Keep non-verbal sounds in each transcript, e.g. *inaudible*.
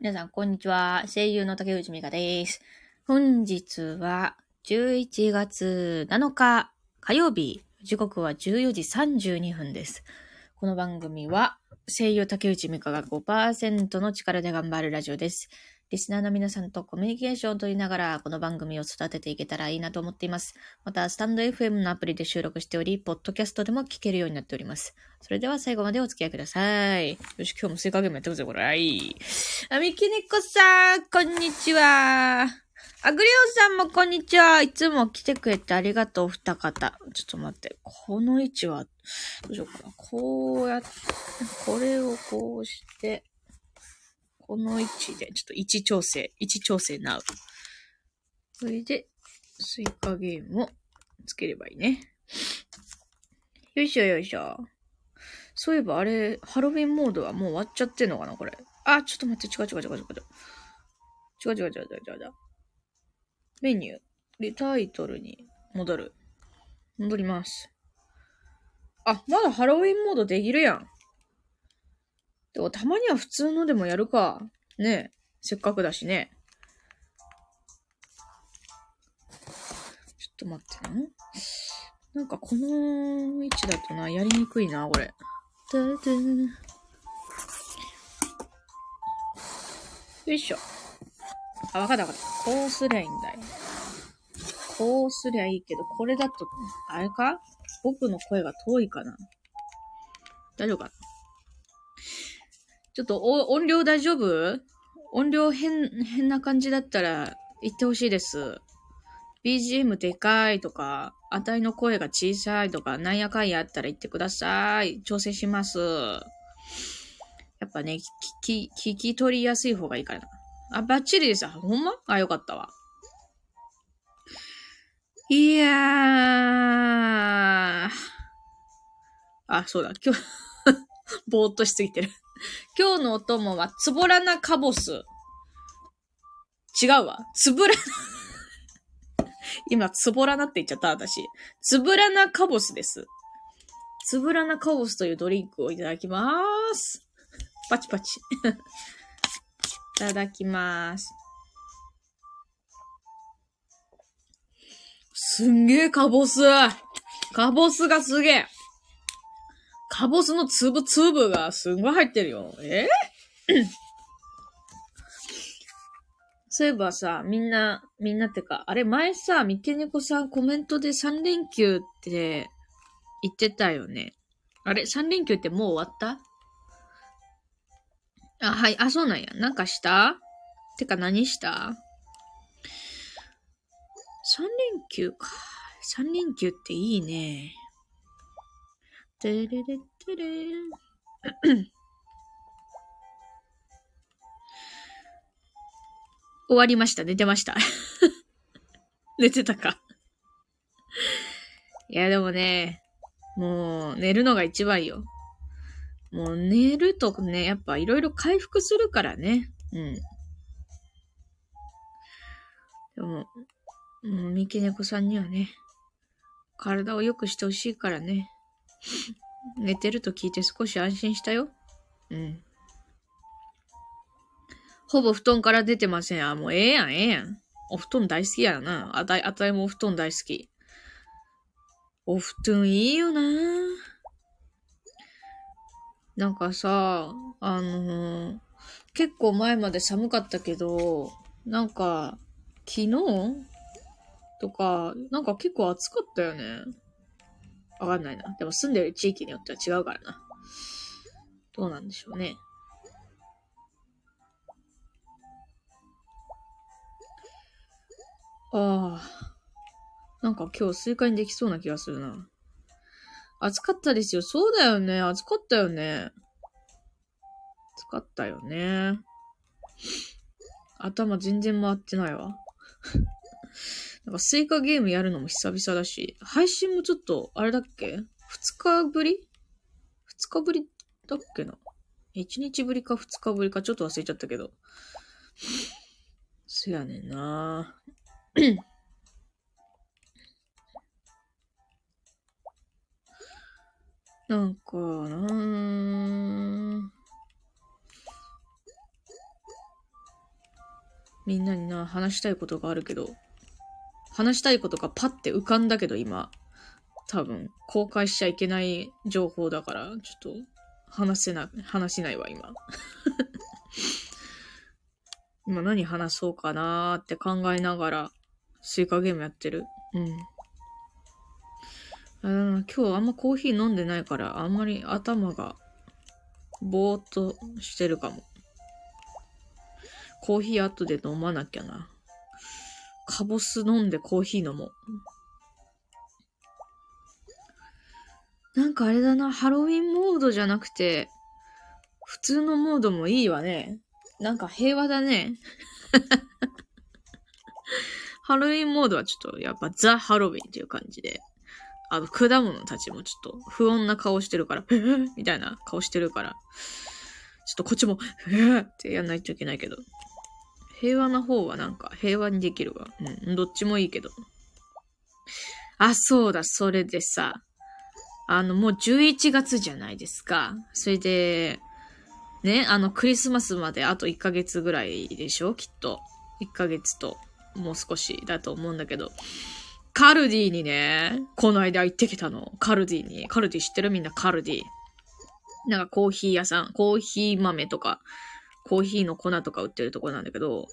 皆さん、こんにちは。声優の竹内美香です。本日は11月7日火曜日。時刻は14時32分です。この番組は声優竹内美香が5%の力で頑張るラジオです。リスナーの皆さんとコミュニケーションを取りながら、この番組を育てていけたらいいなと思っています。また、スタンド FM のアプリで収録しており、ポッドキャストでも聞けるようになっております。それでは最後までお付き合いください。よし、今日もスイカゲームやってくぜ、これ。はい。あみきねこさん、こんにちは。あぐりおさんもこんにちは。いつも来てくれてありがとう、二方。ちょっと待って。この位置は、どうしようかな。こうやって、これをこうして、この位置で、ちょっと位置調整、位置調整なう。それで、スイカゲームをつければいいね。よいしょよいしょ。そういえばあれ、ハロウィンモードはもう終わっちゃってんのかなこれ。あ、ちょっと待って、違う違う違う違う違う。違う違う違う違う違う。メニュー。で、タイトルに戻る。戻ります。あ、まだハロウィンモードできるやん。でもたまには普通のでもやるか。ねえ。せっかくだしね。ちょっと待ってな。なんかこの位置だとな、やりにくいな、これ。よいしょ。あ、わかったわかった。こうすりゃいいんだよ。こうすりゃいいけど、これだと、あれか？僕の声が遠いかな大丈夫か？ちょっと音量大丈夫？音量変、変な感じだったら言ってほしいです。BGM でかいとか、あたいの声が小さいとか、なんやかんやあったら言ってください。調整します。やっぱね、聞き、聞き取りやすい方がいいからな。あ、バッチリです。ほんま？あ、よかったわ。いやー。あ、そうだ。今日、*laughs* ぼーっとしすぎてる。*laughs* 今日のお供は、つぼらなカボス。違うわ。つぶらな、*laughs* 今、つぼらなって言っちゃった、私。つぶらなカボスです。つぶらなカボスというドリンクをいただきまーす。パチパチ。*laughs* いただきます。すんげえカボスカボスがすげえカボスの粒々がすんごい入ってるよ。え？*coughs* そういえばさ、みんな、みんなってか、あれ前さ、三毛猫さんコメントで3連休って言ってたよね。あれ ?3 連休ってもう終わった？あ、はい。あ、そうなんや。なんかした？てか何した ?3 連休か。3連休っていいね。てれれてれ。*coughs* 終わりました。寝てました。*laughs* 寝てたか。いや、でもね、もう寝るのが一番よ。もう寝るとね、やっぱいろいろ回復するからね。うん。でも、もう、三毛猫さんにはね、体を良くしてほしいからね。寝てると聞いて少し安心したよ。うん。ほぼ布団から出てません。あ、もうええやん、ええやん。お布団大好きやな。あたい、あたいもお布団大好き。お布団いいよななんかさ、あのー結構前まで寒かったけど、なんか、昨日とか、なんか結構暑かったよね。わかんないな。でも住んでる地域によっては違うからな。どうなんでしょうね。ああ。なんか今日スイカにできそうな気がするな。暑かったですよ。そうだよね。暑かったよね。暑かったよね。頭全然回ってないわ。なんかスイカゲームやるのも久々だし、配信もちょっと、あれだっけ？二日ぶり？二日ぶりだっけな？一日ぶりか二日ぶりかちょっと忘れちゃったけど。そやねんな。*clears throat* なんかなみんなにな、話したいことがあるけど、話したいことがパッて浮かんだけど今、多分、公開しちゃいけない情報だから、ちょっと、話せな、話せないわ、今。*laughs* 今何話そうかなーって考えながら、スイカゲームやってる。うん。あ今日あんまコーヒー飲んでないから、あんまり頭が、ぼーっとしてるかも。コーヒー後で飲まなきゃな。カボス飲んでコーヒー飲もう。なんかあれだな、ハロウィンモードじゃなくて、普通のモードもいいわね。なんか平和だね。*laughs* ハロウィンモードはちょっとやっぱザ・ハロウィンっていう感じで。あの、果物たちもちょっと不穏な顔してるから、*laughs* みたいな顔してるから、ちょっとこっちも、*laughs* ってやんないといけないけど。平和な方はなんか平和にできるわ。うん、どっちもいいけど。あ、そうだ、それでさ、あの、もう11月じゃないですか。それで、ね、あの、クリスマスまであと1ヶ月ぐらいでしょ？きっと。1ヶ月と、もう少しだと思うんだけど。カルディにね、この間行ってきたの。カルディに。カルディ知ってる？みんなカルディ。なんかコーヒー屋さん、コーヒー豆とか、コーヒーの粉とか売ってるところなんだけど、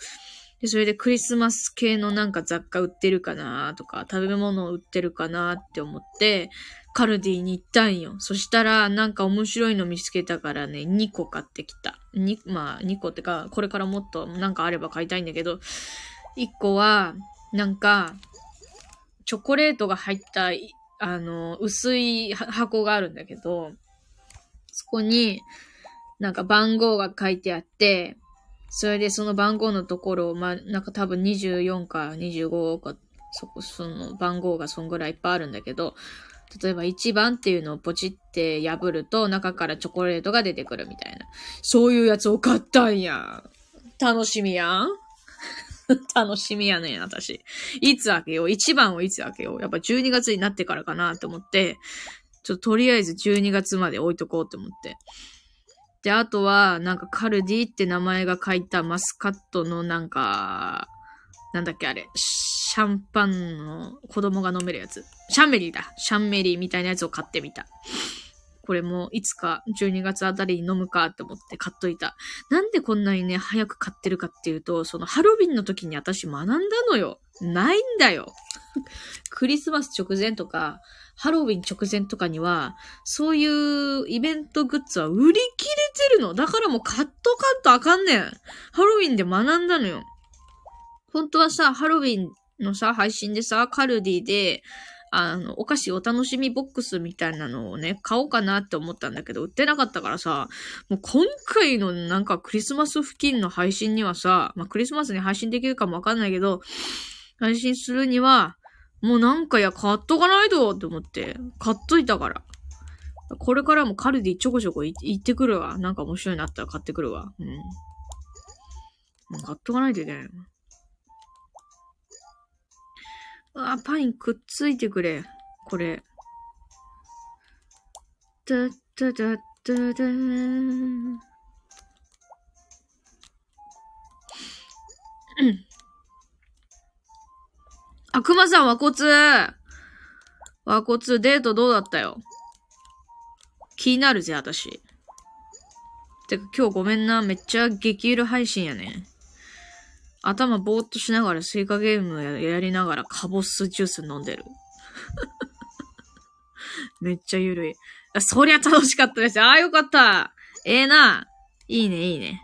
で、それでクリスマス系のなんか雑貨売ってるかなとか、食べ物売ってるかなって思って、カルディに行ったんよ。そしたら、なんか面白いの見つけたからね、2個買ってきた。に、まあ、2個ってか、これからもっとなんかあれば買いたいんだけど、1個は、なんか、チョコレートが入った、あの、薄い箱があるんだけど、そこに、なんか番号が書いてあって、それでその番号のところを、まあ、なんか多分24か25か、そこ、その番号がそんぐらいいっぱいあるんだけど、例えば1番っていうのをポチって破ると中からチョコレートが出てくるみたいな。そういうやつを買ったんや。楽しみやん *laughs* 楽しみやねん、私。いつ開けよう ?1 番をいつ開けようやっぱ12月になってからかなって思って、ちょっととりあえず12月まで置いとこうって思って。で、あとは、なんかカルディって名前が書いたマスカットのなんか、なんだっけあれ、シャンパンの子供が飲めるやつ。シャンメリーだ。シャンメリーみたいなやつを買ってみた。これもいつか12月あたりに飲むかって思って買っといた。なんでこんなにね、早く買ってるかっていうと、そのハロウィンの時に私学んだのよ。ないんだよ。*laughs* クリスマス直前とか、ハロウィン直前とかには、そういうイベントグッズは売り切れてるの。だからもう買っとかんとあかんねん。ハロウィンで学んだのよ。本当はさ、ハロウィンのさ、配信でさ、カルディで、あの、お菓子お楽しみボックスみたいなのをね、買おうかなって思ったんだけど、売ってなかったからさ、もう今回のなんかクリスマス付近の配信にはさ、まあクリスマスに配信できるかもわかんないけど、配信するには、もうなんかや、買っとかないとって思って、買っといたから。これからもカルディちょこちょこ行ってくるわ。なんか面白いなったら買ってくるわ。うん。もう買っとかないといけない。あ、パインくっついてくれ。これ。だ、だ、だ、だ、だーうん。あ、熊さん、和骨和骨、デートどうだったよ？気になるぜ、私。てか、今日ごめんな。めっちゃ激ゆる配信やね。頭ぼーっとしながらスイカゲームやりながらカボスジュース飲んでる。*laughs* めっちゃゆるい。そりゃ楽しかったです。ああ、よかった。ええー、な。いいね、いいね。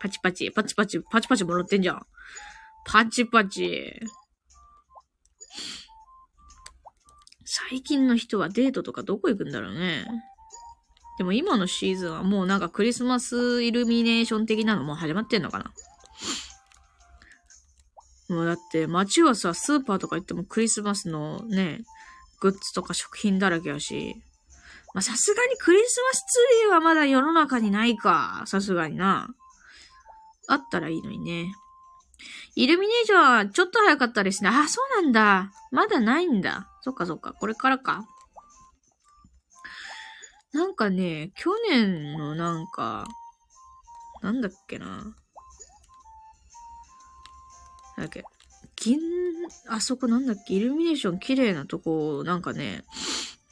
パチパチ、パチパチ、パチパチもらってんじゃん。パチパチ。最近の人はデートとかどこ行くんだろうね。でも今のシーズンはもうなんかクリスマスイルミネーション的なのも始まってんのかなもうだって街はさ、スーパーとか行ってもクリスマスのね、グッズとか食品だらけやし。まさすがにクリスマスツリーはまだ世の中にないか。さすがにな。あったらいいのにね。イルミネーションはちょっと早かったですね。あ、そうなんだ。まだないんだ。そっかそっか。これからか。なんかね、去年のなんか、なんだっけな。だっけ、銀、あそこなんだっけ、イルミネーション綺麗なとこ、なんかね、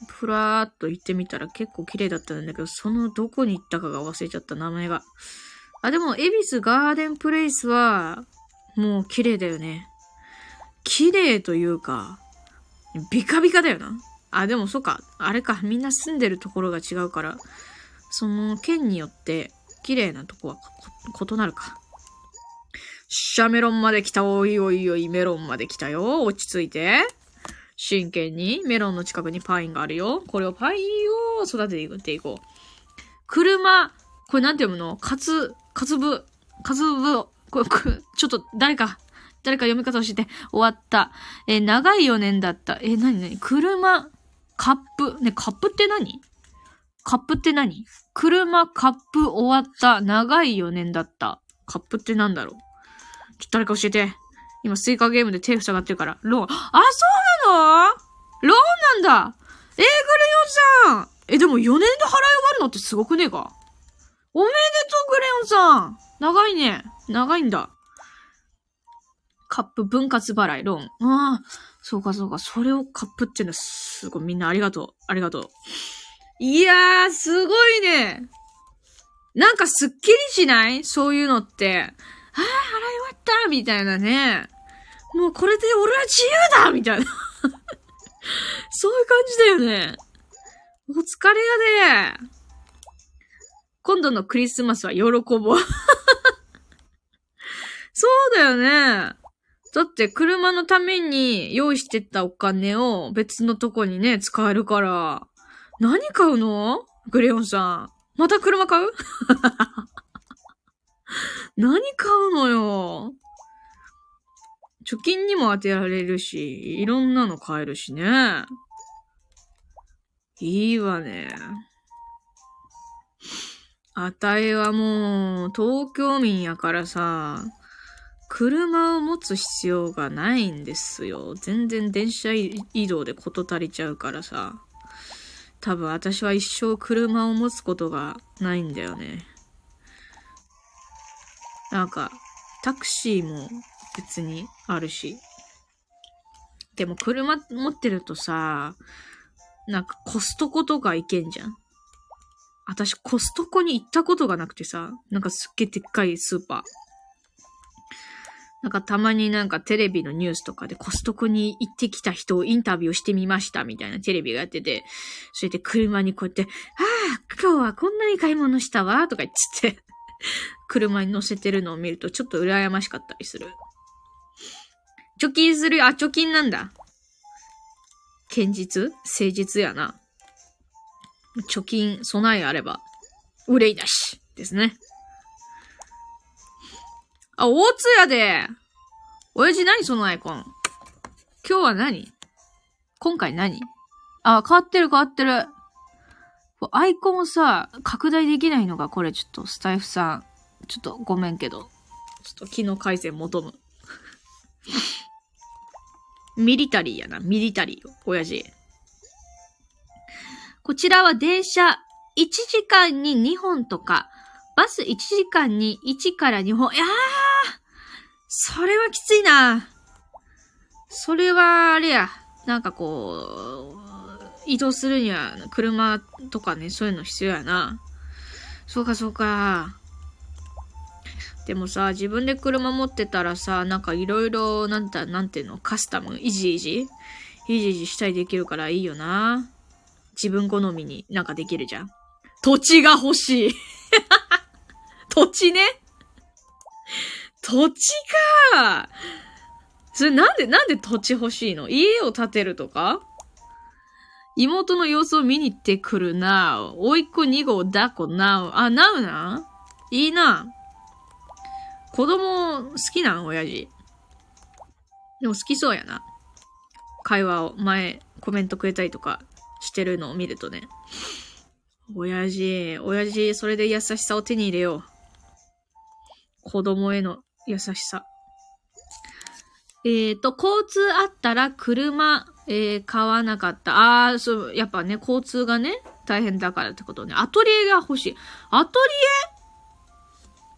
ふらーっと行ってみたら結構綺麗だったんだけど、そのどこに行ったかが忘れちゃった名前が。あ、でも、恵比寿ガーデンプレイスは、もう綺麗だよね。綺麗というか、ビカビカだよな。あ、でもそっか。あれか。みんな住んでるところが違うから、その県によって綺麗なとこは異なるか。シャメロンまで来た。おいおいおい、メロンまで来たよ。落ち着いて。真剣に。メロンの近くにパインがあるよ。これをパインを育てていこう。車、これなんて読むの？かつ、かつぶ、かつぶ、これ、ちょっと誰か、誰か読み方をして終わった。え長い4年だった。えなになに車、カップ。ね、カップって何？カップって何？車、カップ終わった。長い4年だった。カップってなんだろう？誰か教えて。今、スイカゲームで手塞がってるから。ローン。あ、そうなの？ローンなんだえー、グレヨンさんえ、でも4年で払い終わるのってすごくねえか？おめでとう、グレヨンさん長いね。長いんだ。カップ分割払い、ローン。ああ、そうかそうか。それをカップってのはすごい。みんなありがとう。ありがとう。いやー、すごいね。なんかすっきりしない？そういうのって。ああ、払い終わったみたいなね。もうこれで俺は自由だみたいな。*laughs* そういう感じだよね。お疲れやで。今度のクリスマスは喜ぼう。*laughs* そうだよね。だって車のために用意してたお金を別のとこにね、使えるから。何買うの？グレオンさん。また車買う？*laughs* 何買うのよ。貯金にも当てられるし、いろんなの買えるしね。いいわね。あたいはもう、東京民やからさ、車を持つ必要がないんですよ。全然電車移動で事足りちゃうからさ。多分私は一生車を持つことがないんだよね。なんか、タクシーも別にあるし。でも車持ってるとさ、なんかコストコとか行けんじゃん。私コストコに行ったことがなくてさ、なんかすっげえでっかいスーパー。なんかたまになんかテレビのニュースとかでコストコに行ってきた人をインタビューしてみましたみたいなテレビがやってて、それで車にこうやって、ああ、今日はこんなに買い物したわ、とか言ってて、*laughs* 車に乗せてるのを見るとちょっと羨ましかったりする。貯金するよ、あ、貯金なんだ。堅実？誠実やな。貯金、備えあれば、憂いだし、ですね。あ、大津屋で。親父何そのアイコン？今日は何？今回何？あ、変わってる変わってる。アイコンをさ、拡大できないのがこれちょっとスタイフさん。ちょっとごめんけど。ちょっと機能改善求む。*laughs* ミリタリーやな。ミリタリー。親父。こちらは電車1時間に2本とか、バス1時間に1から2本。いやーそれはきついな。それは、あれや。なんかこう、移動するには車とかね、そういうの必要やな。そうか、そうか。でもさ、自分で車持ってたらさ、なんかいろいろ、なんて、なんていうの、カスタム、いじいじいじいじしたりできるからいいよな。自分好みになんかできるじゃん。土地が欲しい。*laughs* 土地ね。土地かそれなんで、なんで土地欲しいの？家を建てるとか？妹の様子を見に行ってくるな。おいっ子2号抱っこな。あ、なうな？いいな。子供好きなん？親父。でも好きそうやな。会話を前コメントくれたりとかしてるのを見るとね。親父、親父、それで優しさを手に入れよう。子供への優しさ。えっ、ー、と、交通あったら車、えー、買わなかった。ああ、そう、やっぱね、交通がね、大変だからってことね。アトリエが欲しい。アトリエ？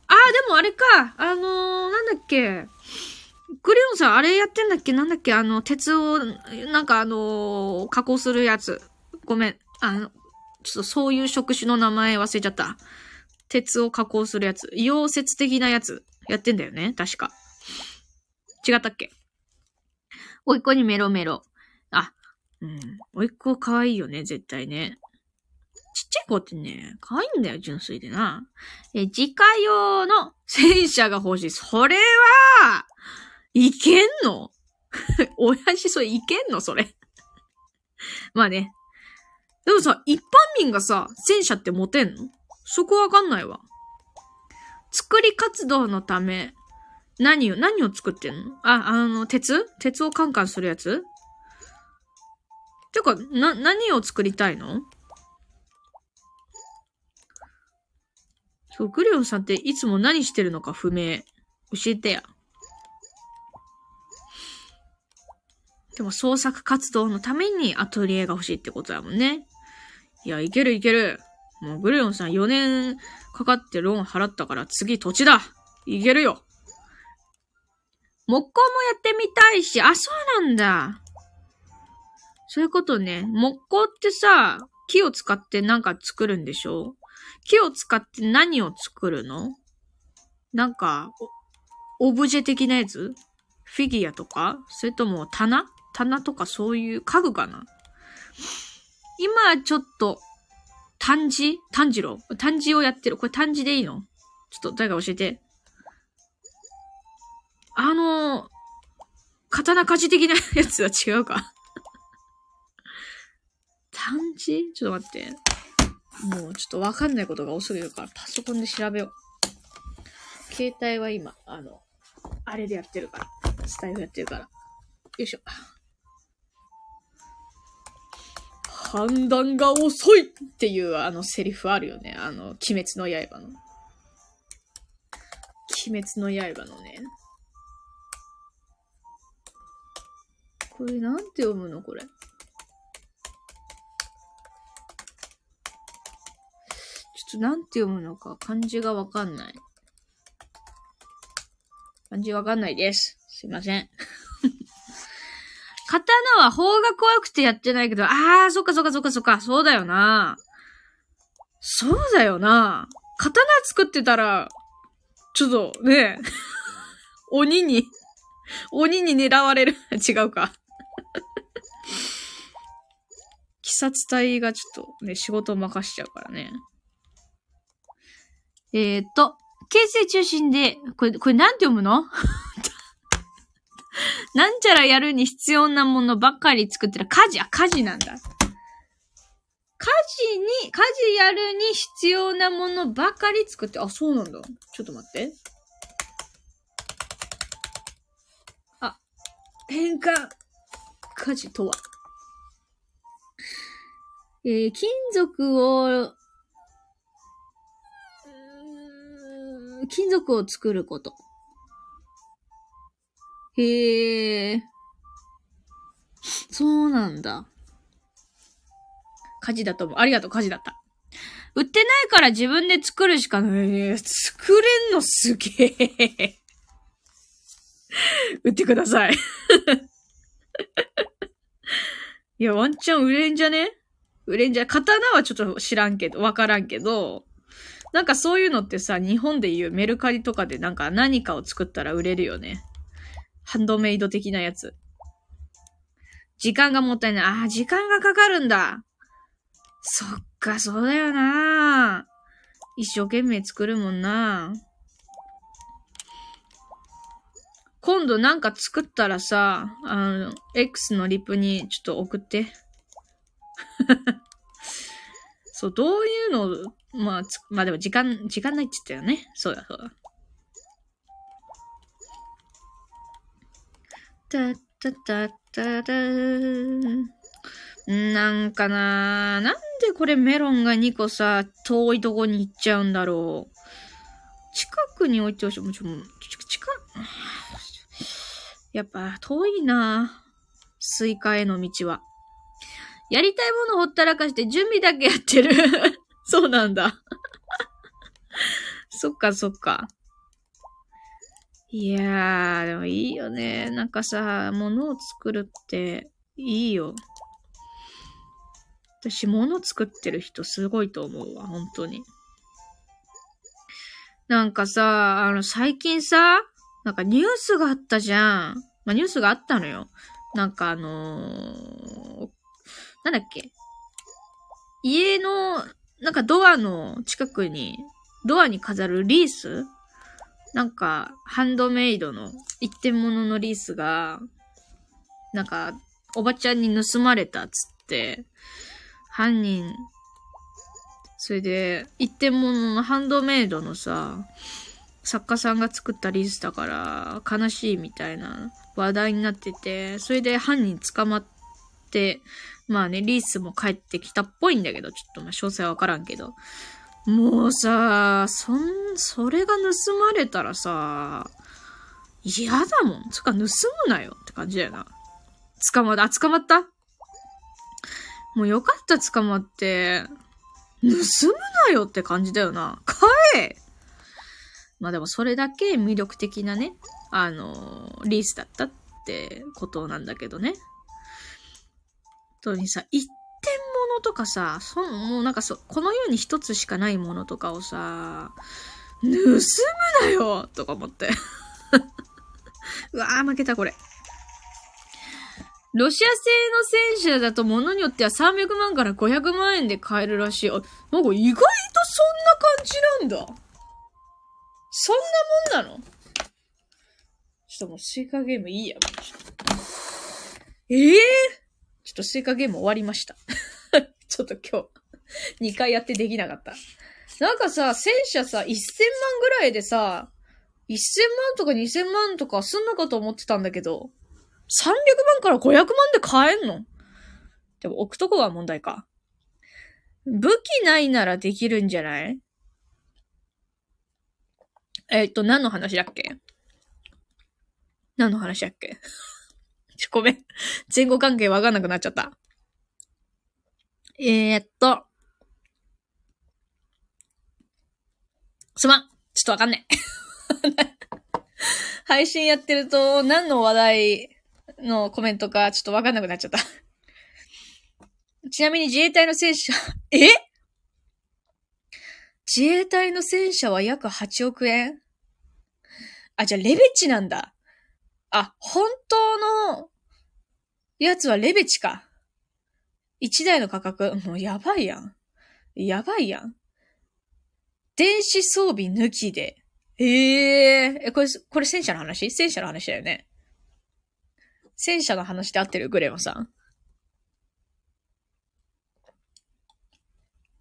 ああ、でもあれか。あのー、なんだっけ。グリオンさん、あれやってんだっけ？なんだっけ？あの、鉄を、なんかあのー加工するやつ。ごめん。あの、ちょっとそういう職種の名前忘れちゃった。鉄を加工するやつ。溶接的なやつ。やってんだよね確か。違ったっけ？おいっ子にメロメロ。うん。おいっ子可愛いよね、絶対ね。ちっちゃい子ってね、可愛いんだよ、純粋でな。え、自家用の戦車が欲しい。それは、いけんの？*laughs* 親父それいけんの？それ。まあね。でもさ、一般民がさ、戦車って持てんの？そこわかんないわ。作り活動のため、何を、何を作ってんの？あ、あの、鉄？鉄をカンカンするやつ？てか、な、何を作りたいの？そう、グリオンさんっていつも何してるのか不明。教えてや。でも創作活動のためにアトリエが欲しいってことだもんね。いや、いけるいける。もうグリオンさん4年かかってローン払ったから次土地だ。いけるよ。木工もやってみたいし、あ、そうなんだ。そういうことね。木工ってさ、木を使ってなんか作るんでしょ？木を使って何を作るの？なんか、オブジェ的なやつ？フィギュアとか？それとも棚？棚とかそういう家具かな？今ちょっと、漢字炭治郎？炭治をやってる。これ炭治でいいの？ちょっと誰か教えて。あの、刀鍛冶的なやつは違うか？炭治ちょっと待って。もうちょっとわかんないことが多すぎるからパソコンで調べよう。携帯は今、あの、あれでやってるから。スタイルやってるから。よいしょ。判断が遅いっていうあのセリフあるよね。あの、鬼滅の刃の。鬼滅の刃のね。これなんて読むの？これ。ちょっとなんて読むのか漢字がわかんない。漢字わかんないです。すいません。*laughs* 刀は方が怖くてやってないけど、あー、そっかそっかそっかそっか、そうだよな。そうだよな。刀作ってたら、ちょっとね、*laughs* 鬼に、鬼に狙われる。*laughs* 違うか。鬼殺隊がちょっとね、仕事を任しちゃうからね。えー、っと、形成中心で、これ、これなんて読むの？*laughs* なんちゃらやるに必要なものばっかり作ってる。家事、あ、家事なんだ。家事に、家事やるに必要なものばかり作って、あ、そうなんだ。ちょっと待って。あ、変換。家事とは。えー、金属を、金属を作ること。へえ。そうなんだ。火事だと思う。ありがとう、火事だった。売ってないから自分で作るしかない。作れんのすげえ。*laughs* 売ってください。*laughs* いや、ワンチャン売れんじゃね？売れんじゃ、刀はちょっと知らんけど、わからんけど、なんかそういうのってさ、日本でいうメルカリとかでなんか何かを作ったら売れるよね。ハンドメイド的なやつ。時間がもったいない。ああ、時間がかかるんだ。そっか、そうだよな。一生懸命作るもんな。今度なんか作ったらさ、あの、X のリプにちょっと送って。*laughs* そう、どういうの、まあ、まあでも時間、時間ないって言ったよね。そうだそうだ。たたたたたなんかなーなんでこれメロンが2個さ、遠いとこに行っちゃうんだろう。近くに置いてほしい。もちろん、近、やっぱ遠いなスイカへの道は。やりたいものほったらかして準備だけやってる。そうなんだ。*laughs* そっかそっか。いやー、でもいいよね。なんかさ、物を作るっていいよ。私、物作ってる人すごいと思うわ、本当に。なんかさ、あの、最近さ、なんかニュースがあったじゃん。まあ、ニュースがあったのよ。なんかあのー、なんだっけ？家の、なんかドアの近くに、ドアに飾るリース？なんか、ハンドメイドの一点物のリースが、なんか、おばちゃんに盗まれたっつって、犯人それで、一点物のハンドメイドのさ、作家さんが作ったリースだから悲しいみたいな話題になってて、それで犯人捕まって、まあね、リースも帰ってきたっぽいんだけど、ちょっとまあ詳細はわからんけど。もうさ、そん、それが盗まれたらさ、嫌だもん。つか、盗むなよって感じだよな。捕まった、あ、捕まった？もうよかった、捕まって。盗むなよって感じだよな。買えまあでもそれだけ魅力的なね、あのー、リースだったってことなんだけどね。とにさ、一点物とかさ、そもうなんかそ、この世に一つしかないものとかをさ、盗むなよとか思って。*laughs* うわー負けたこれ。ロシア製の戦車だと物によっては300万から500万円で買えるらしい。あ、なんか意外とそんな感じなんだ。そんなもんなの？ちょっともうスイカゲームいいや。ええー、ちょっとスイカゲーム終わりました。*laughs* ちょっと今日、2回やってできなかった。なんかさ、戦車さ、1000万ぐらいでさ、1000万とか2000万とかすんのかと思ってたんだけど、300万から500万で買えんの？でも置くとこが問題か。武器ないならできるんじゃない？えっと、何の話だっけ？何の話だっけ、*laughs* ごめん。前後関係わかんなくなっちゃった。えー、っと。すまん。ちょっとわかんねえ。*laughs* 配信やってると何の話題のコメントかちょっとわかんなくなっちゃった。ちなみに自衛隊の戦車、*laughs* え？自衛隊の戦車は約8億円？あ、じゃあレベチなんだ。あ、本当のやつはレベチか。1台の価格、もうやばいやん。やばいやん。電子装備抜きで。ええー、これ、これ戦車の話？戦車の話だよね。戦車の話で合ってるグレマさん。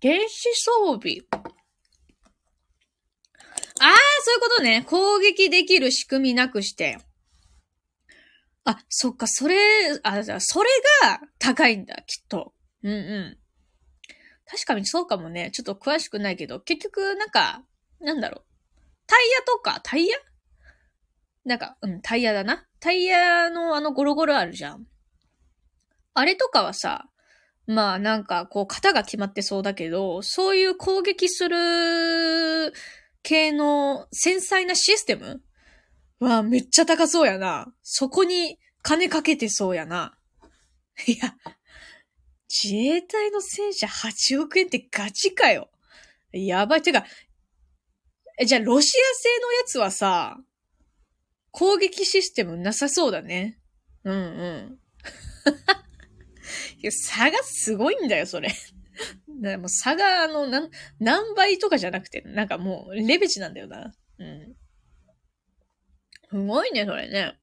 原子装備。ああ、そういうことね。攻撃できる仕組みなくして。あ、そっか、それ、あ、それが高いんだ、きっと。うんうん。確かにそうかもね。ちょっと詳しくないけど、結局、なんか、なんだろう。タイヤとか、タイヤ？なんか、うん、タイヤだな。タイヤのあのゴロゴロあるじゃん。あれとかはさ、まあなんかこう型が決まってそうだけど、そういう攻撃する系の繊細なシステムはめっちゃ高そうやな。そこに金かけてそうやな。いや、自衛隊の戦車8億円ってガチかよ。やばい。てか、え、じゃあロシア製のやつはさ、攻撃システムなさそうだね。うんうん。*laughs* 差がすごいんだよ、それ。でも差が、あの、何、何倍とかじゃなくて、なんかもう、レベチなんだよな。すごいね、それね。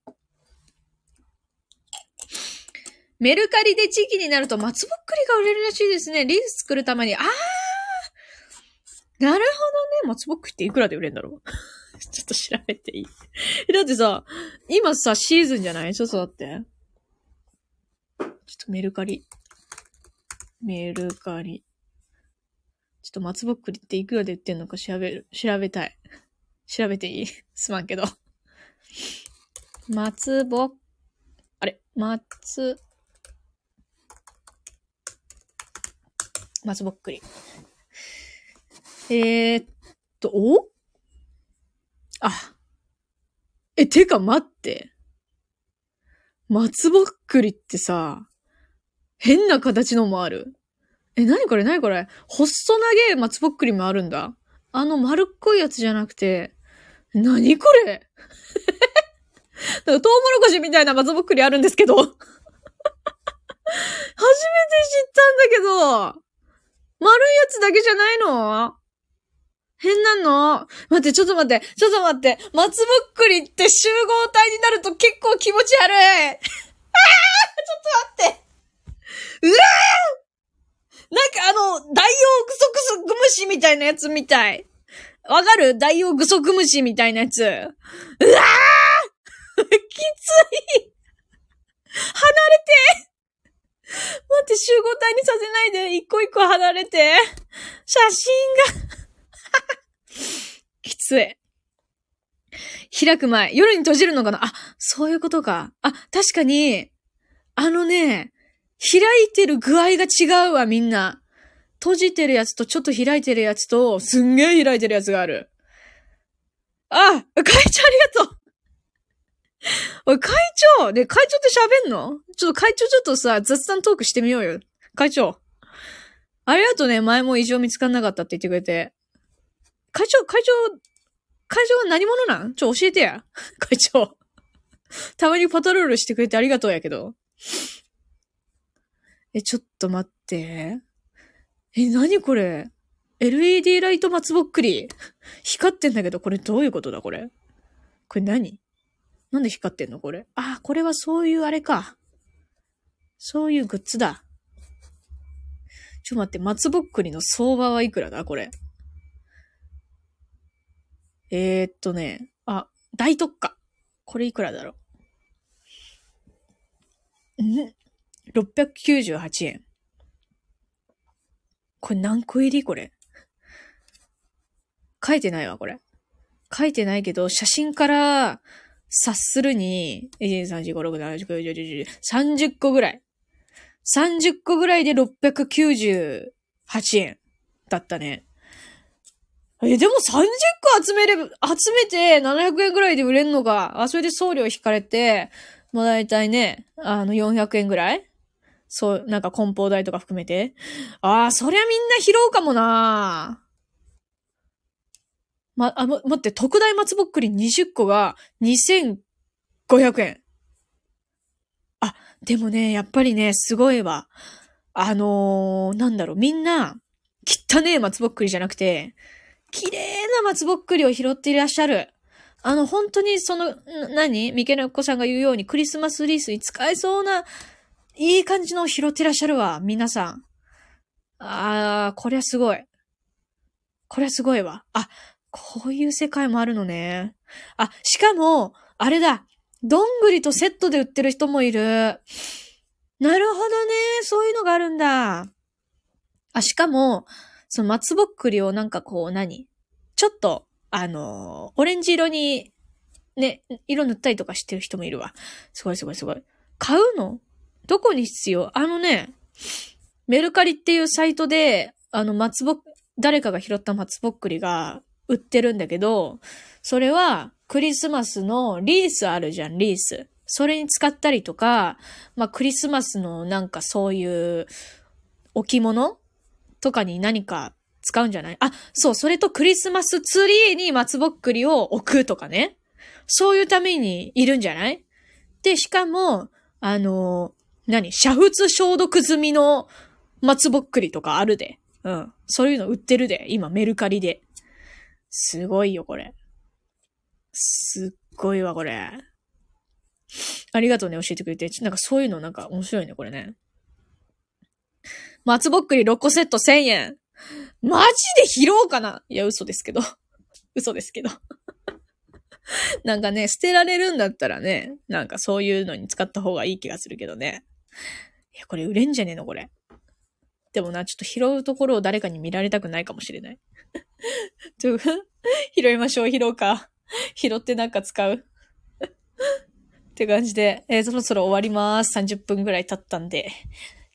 メルカリで地域になると松ぼっくりが売れるらしいですね。リース作るために。あーなるほどね。松ぼっくりっていくらで売れるんだろう *laughs* ちょっと調べていいだってさ、今さ、シーズンじゃない？ちょっと待って。ちょっとメルカリ。メルカリ。ちょっと松ぼっくりっていくらで売ってんのか調べる、調べたい。調べていい？すまんけど。松ぼ、あれ？松、松ぼっくり。えー、っと、お？あ、え、てか待って。松ぼっくりってさ、変な形のもある。え、なにこれ？なにこれ？細長い松ぼっくりもあるんだ。あの丸っこいやつじゃなくて、なにこれ？*laughs* なんかトウモロコシみたいな松ぼっくりあるんですけど *laughs* 初めて知ったんだけど、丸いやつだけじゃないの？変なの？待って、ちょっと待って、ちょっと待って。松ぼっくりって集合体になると結構気持ち悪い。*laughs* ああちょっと待って。うわーなんかあの、ダイオウグソクソグムシみたいなやつみたい。わかる？ダイオウグソクムシみたいなやつ。うわー *laughs* きつい離れて待って、集合体にさせないで、一個一個離れて。写真が *laughs* きつい。開く前、夜に閉じるのかな？あ、そういうことか。あ、確かに、あのね、開いてる具合が違うわ、みんな。閉じてるやつとちょっと開いてるやつと、すんげえ開いてるやつがある。あ、会長ありがとう *laughs* おい、会長ね、会長って喋んの？ちょっと会長ちょっとさ、雑談トークしてみようよ。会長。ありがとうね、前も異常見つかんなかったって言ってくれて。会長、会長、会長は何者なん？ちょ、教えてや。*laughs* 会長。たまにパトロールしてくれてありがとうやけど。え、ちょっと待って。え、何これ ?LED ライト松ぼっくり。*laughs* 光ってんだけど、これどういうことだこれ？これ何？なんで光ってんのこれ？あ、これはそういうあれか。そういうグッズだ。ちょっと待って、松ぼっくりの相場はいくらだ？これ。えー、っとね、あ、大特価。これいくらだろう？ん698円。これ何個入り？これ。書いてないわ、これ。書いてないけど、写真から察するに、1,2,3,4,5,6,7,8,9,10,30個ぐらい。30個ぐらいで698円だったね。え、でも30個集めれば、集めて700円ぐらいで売れんのか。あ、それで送料引かれて、もうだいたいね、あの400円ぐらいそう、なんか梱包代とか含めて。ああ、そりゃみんな拾うかもなま、あ、ま、待って、特大松ぼっくり20個が2500円。あ、でもね、やっぱりね、すごいわ。あのー、なんだろう、みんな、汚ねえ松ぼっくりじゃなくて、綺麗な松ぼっくりを拾っていらっしゃる。あの、本当にその、な何？三毛の子さんが言うようにクリスマスリースに使えそうな、いい感じのを拾っていらっしゃるわ、皆さん。あー、こりゃすごい。これはすごいわ。あ、こういう世界もあるのね。あ、しかも、あれだ。どんぐりとセットで売ってる人もいる。なるほどね。そういうのがあるんだ。あ、しかも、その松ぼっくりをなんかこう何？ちょっと、あのー、オレンジ色に、ね、色塗ったりとかしてる人もいるわ。すごいすごいすごい。買うの？どこに必要？あのね、メルカリっていうサイトで、あの松ぼ、誰かが拾った松ぼっくりが売ってるんだけど、それはクリスマスのリースあるじゃん、リース。それに使ったりとか、まあクリスマスのなんかそういう置物とかに何か使うんじゃない？あ、そう、それとクリスマスツリーに松ぼっくりを置くとかね。そういうためにいるんじゃない？で、しかも、あの、何？煮沸消毒済みの松ぼっくりとかあるで。うん。そういうの売ってるで。今、メルカリで。すごいよ、これ。すっごいわ、これ。ありがとうね、教えてくれて。なんかそういうのなんか面白いね、これね。松ぼっくり6個セット1000円。マジで拾おうかないや、嘘ですけど。*laughs* 嘘ですけど。*laughs* なんかね、捨てられるんだったらね、なんかそういうのに使った方がいい気がするけどね。いや、これ売れんじゃねえの、これ。でもな、ちょっと拾うところを誰かに見られたくないかもしれない。ちょ、拾いましょう、拾うか。拾ってなんか使う。って感じで、えー、そろそろ終わります。30分ぐらい経ったんで。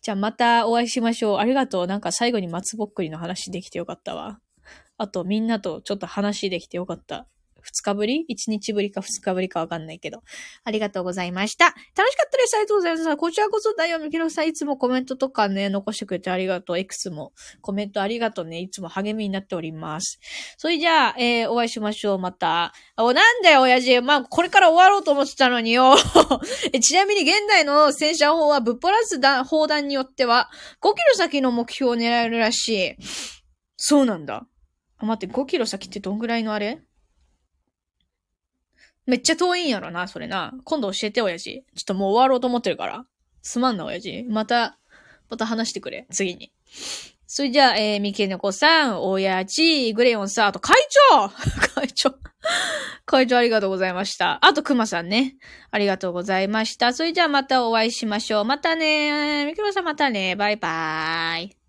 じゃあまたお会いしましょう。ありがとう。なんか最後に松ぼっくりの話できてよかったわ。あとみんなとちょっと話できてよかった。二日ぶり？一日ぶりか二日ぶりかわかんないけど。ありがとうございました。楽しかったです。ありがとうございます。こちらこそ、だよ、みきろさん、いつもコメントとかね、残してくれてありがとう。X もコメントありがとうね。いつも励みになっております。それじゃあ、えー、お会いしましょう。また。お、なんだよ、親父。まあ、これから終わろうと思ってたのによ。*laughs* ちなみに現代の戦車砲はぶっ放す砲弾によっては、5キロ先の目標を狙えるらしい。そうなんだ。あ、待って、5キロ先ってどんぐらいのあれ？めっちゃ遠いんやろな、それな。今度教えて、親父。ちょっともう終わろうと思ってるから。すまんな、親父。また、また話してくれ。次に。それじゃあ、えー、三毛猫さん、親父、グレヨンさん、あと会長 *laughs* 会長会長ありがとうございました。あと、熊さんね。ありがとうございました。それじゃあまたお会いしましょう。またねー。ミクロさんまたねー。バイバーイ。